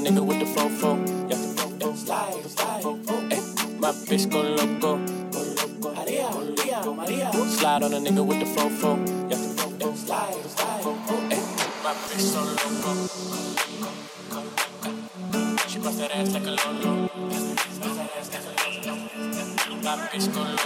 A nigga with the fofo. Yeah, yeah. Slide, slide. Ay, my bitch go loco. Slide on a nigga with the fofo. Yeah, yeah. Slide, slide. My bitch so loco. She bust that ass like a lolo. My bitch go loco.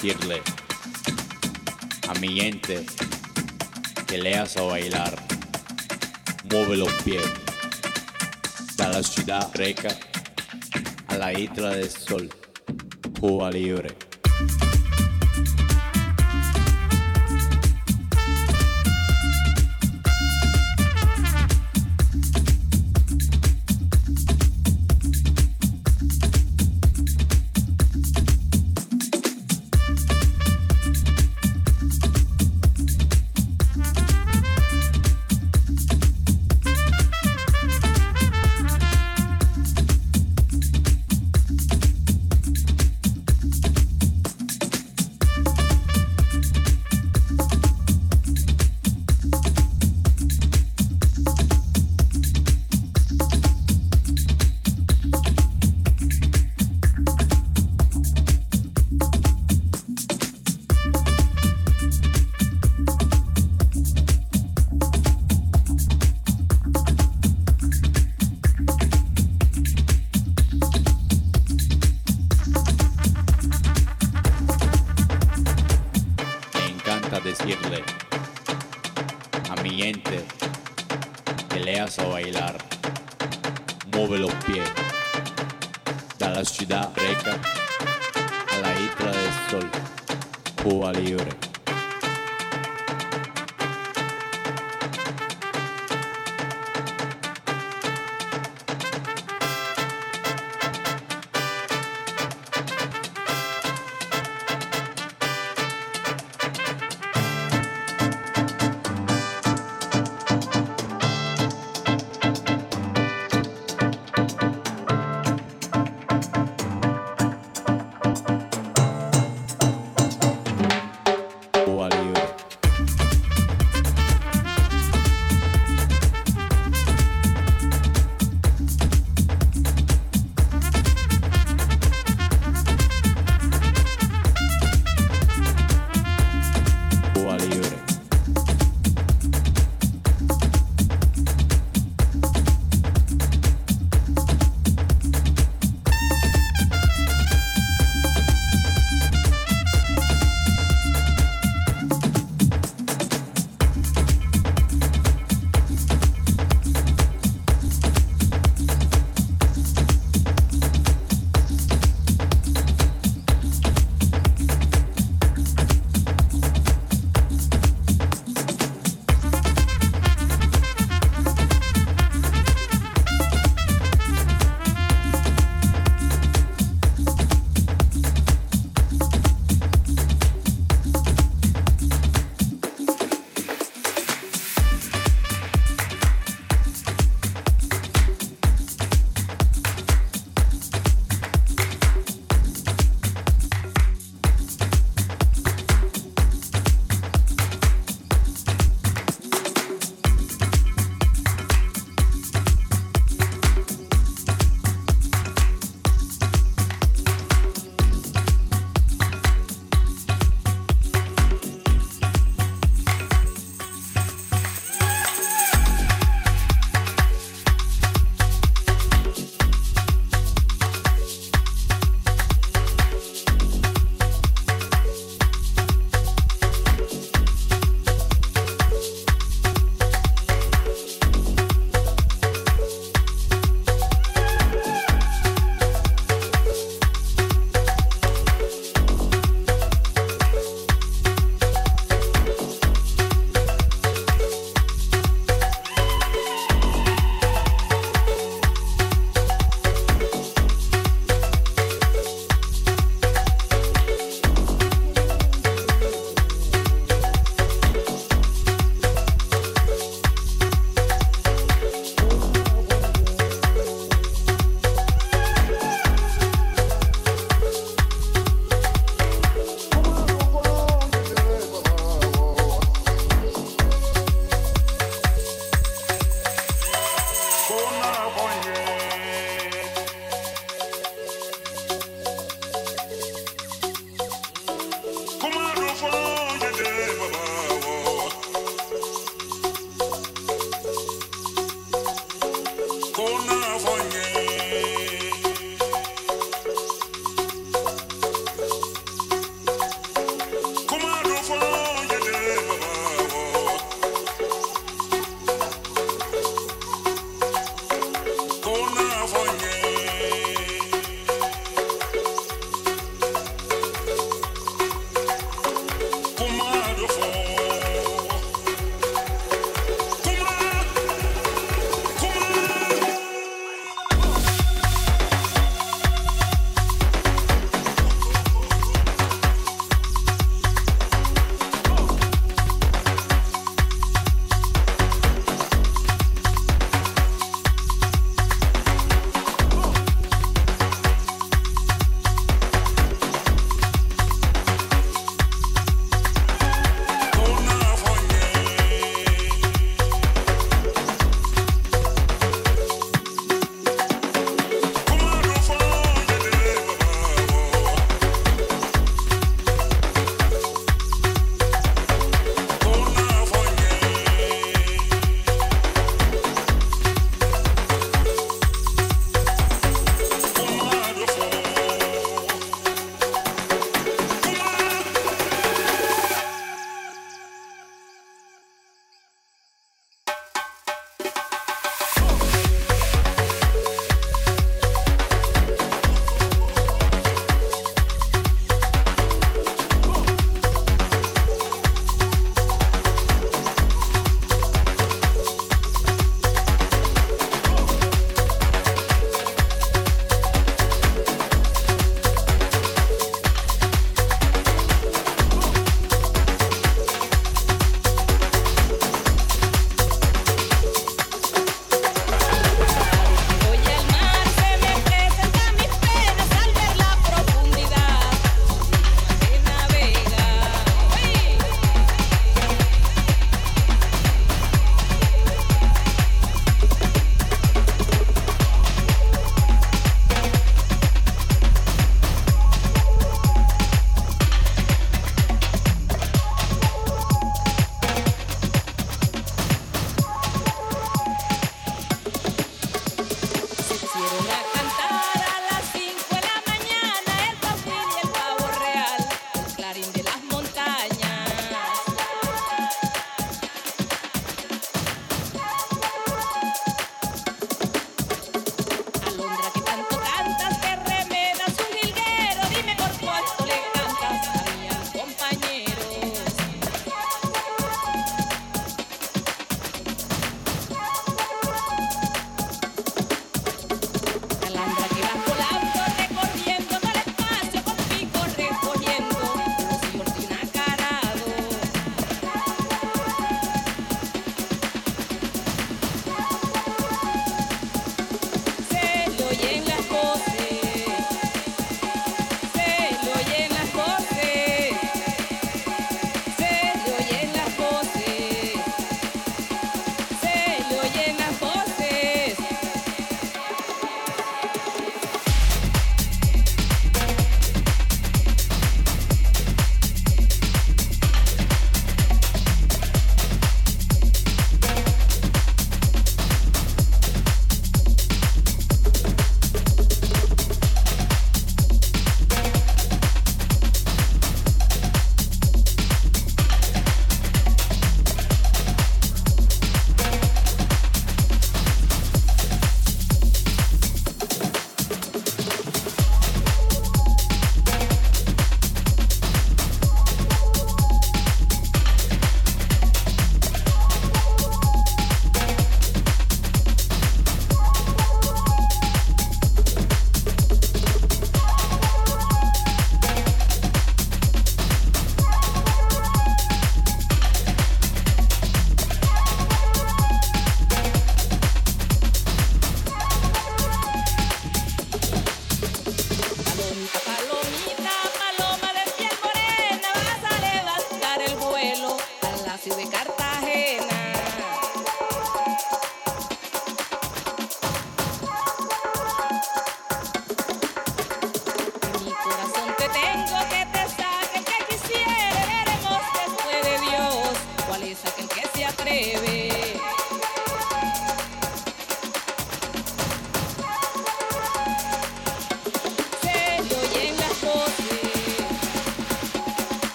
Decirle a mi gente que le hace bailar, mueve los pies, da la ciudad reca a la isla del sol, Cuba libre.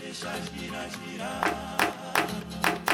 Deixa gira, girar.